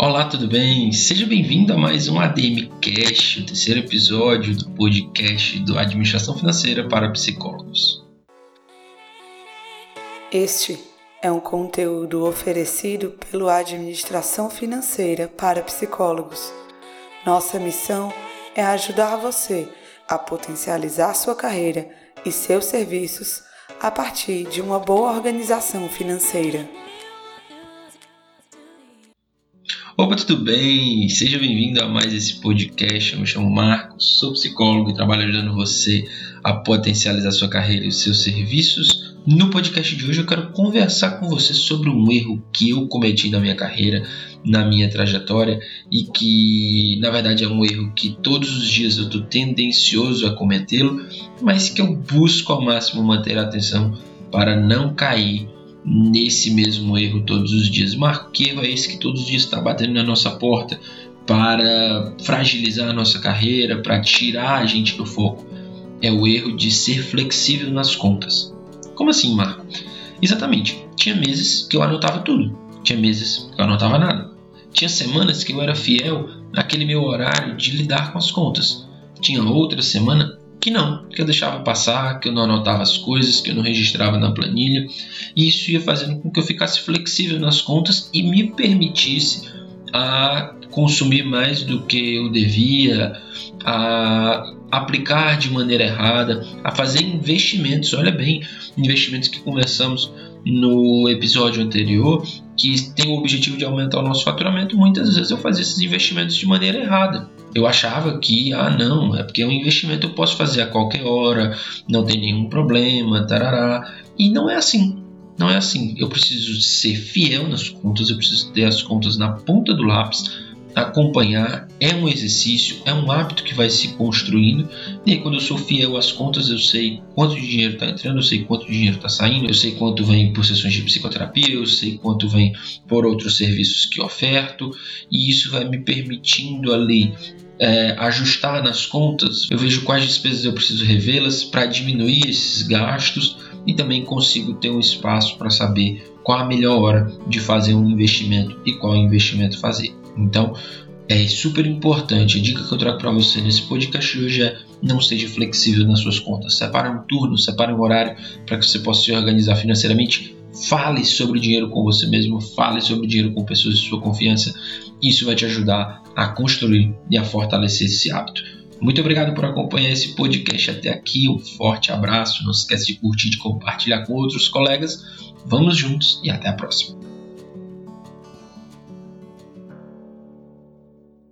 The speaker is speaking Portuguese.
Olá, tudo bem? Seja bem-vindo a mais um ADM Cash, o terceiro episódio do podcast do Administração Financeira para Psicólogos. Este é um conteúdo oferecido pelo Administração Financeira para Psicólogos. Nossa missão é ajudar você a potencializar sua carreira e seus serviços a partir de uma boa organização financeira. Opa, tudo bem? Seja bem-vindo a mais esse podcast. Eu me chamo Marcos, sou psicólogo e trabalho ajudando você a potencializar sua carreira e os seus serviços. No podcast de hoje eu quero conversar com você sobre um erro que eu cometi na minha carreira, na minha trajetória e que na verdade é um erro que todos os dias eu estou tendencioso a cometê-lo, mas que eu busco ao máximo manter a atenção para não cair nesse mesmo erro todos os dias. Marco, que erro é esse que todos os dias está batendo na nossa porta para fragilizar a nossa carreira, para tirar a gente do foco? É o erro de ser flexível nas contas. Como assim, Marco? Exatamente. Tinha meses que eu anotava tudo. Tinha meses que eu anotava nada. Tinha semanas que eu era fiel naquele meu horário de lidar com as contas. Tinha outra semana que não, que eu deixava passar, que eu não anotava as coisas, que eu não registrava na planilha. E isso ia fazendo com que eu ficasse flexível nas contas e me permitisse a consumir mais do que eu devia, a aplicar de maneira errada, a fazer investimentos. Olha bem, investimentos que começamos no episódio anterior, que tem o objetivo de aumentar o nosso faturamento. Muitas vezes eu fazia esses investimentos de maneira errada eu achava que, ah, não, é porque é um investimento eu posso fazer a qualquer hora, não tem nenhum problema, tarará. E não é assim. Não é assim. Eu preciso ser fiel nas contas, eu preciso ter as contas na ponta do lápis, acompanhar. É um exercício, é um hábito que vai se construindo. E aí, quando eu sou fiel às contas, eu sei quanto de dinheiro está entrando, eu sei quanto de dinheiro está saindo, eu sei quanto vem por sessões de psicoterapia, eu sei quanto vem por outros serviços que oferto, e isso vai me permitindo ali é, ajustar nas contas, eu vejo quais despesas eu preciso revê-las para diminuir esses gastos e também consigo ter um espaço para saber qual a melhor hora de fazer um investimento e qual investimento fazer. Então, é super importante. A dica que eu trago para você nesse podcast hoje é não seja flexível nas suas contas. Separe um turno, separe um horário para que você possa se organizar financeiramente. Fale sobre dinheiro com você mesmo, fale sobre dinheiro com pessoas de sua confiança. Isso vai te ajudar a construir e a fortalecer esse hábito. Muito obrigado por acompanhar esse podcast até aqui. Um forte abraço. Não se esqueça de curtir, de compartilhar com outros colegas. Vamos juntos e até a próxima.